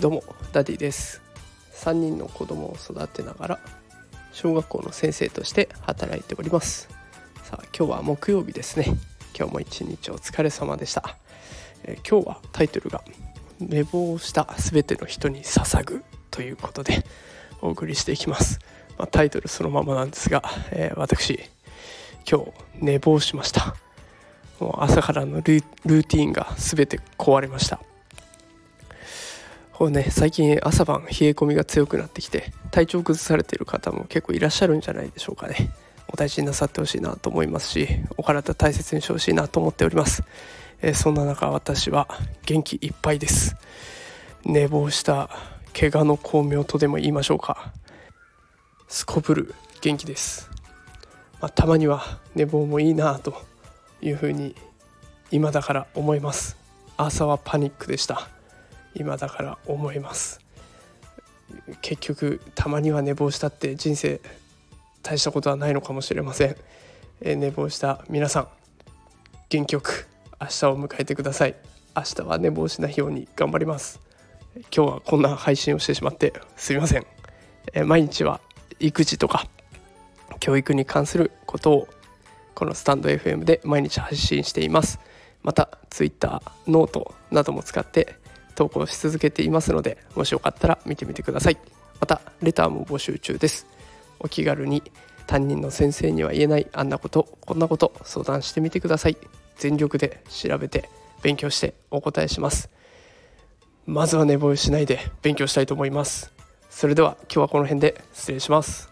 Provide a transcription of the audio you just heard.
どうもダディです。3人の子供を育てながら小学校の先生として働いております。さあ今日は木曜日ですね。今日も一日お疲れ様でした、えー、今日はタイトルが寝坊した全ての人に捧ぐということでお送りしていきます、まあ、タイトルそのままなんですが、えー、私今日寝坊しました。もう朝からのルーティンが全て壊れました。こうね最近朝晩冷え込みが強くなってきて体調崩されている方も結構いらっしゃるんじゃないでしょうかね。お大事になさってほしいなと思いますしお体大切にしてほしいなと思っております、えー、そんな中私は元気いっぱいです。寝坊した怪我の巧妙とでも言いましょうか。すこぶる元気です、まあ、たまには寝坊もいいなというふうに今だから思います。朝はパニックでした。今だから思います。結局たまには寝坊したって人生大したことはないのかもしれません、え寝坊した皆さん元気よく明日を迎えてください。明日は寝坊しないように頑張ります。今日はこんな配信をしてしまってすみません、え毎日は育児とか教育に関することをこのスタンド FM で毎日発信しています。また Twitter ノートなども使って投稿し続けていますのでもしよかったら見てみてください。またレターも募集中です。お気軽に担任の先生には言えないあんなことこんなこと相談してみてください。全力で調べて勉強してお答えします。まずは寝坊しないで勉強したいと思います。それでは今日はこの辺で失礼します。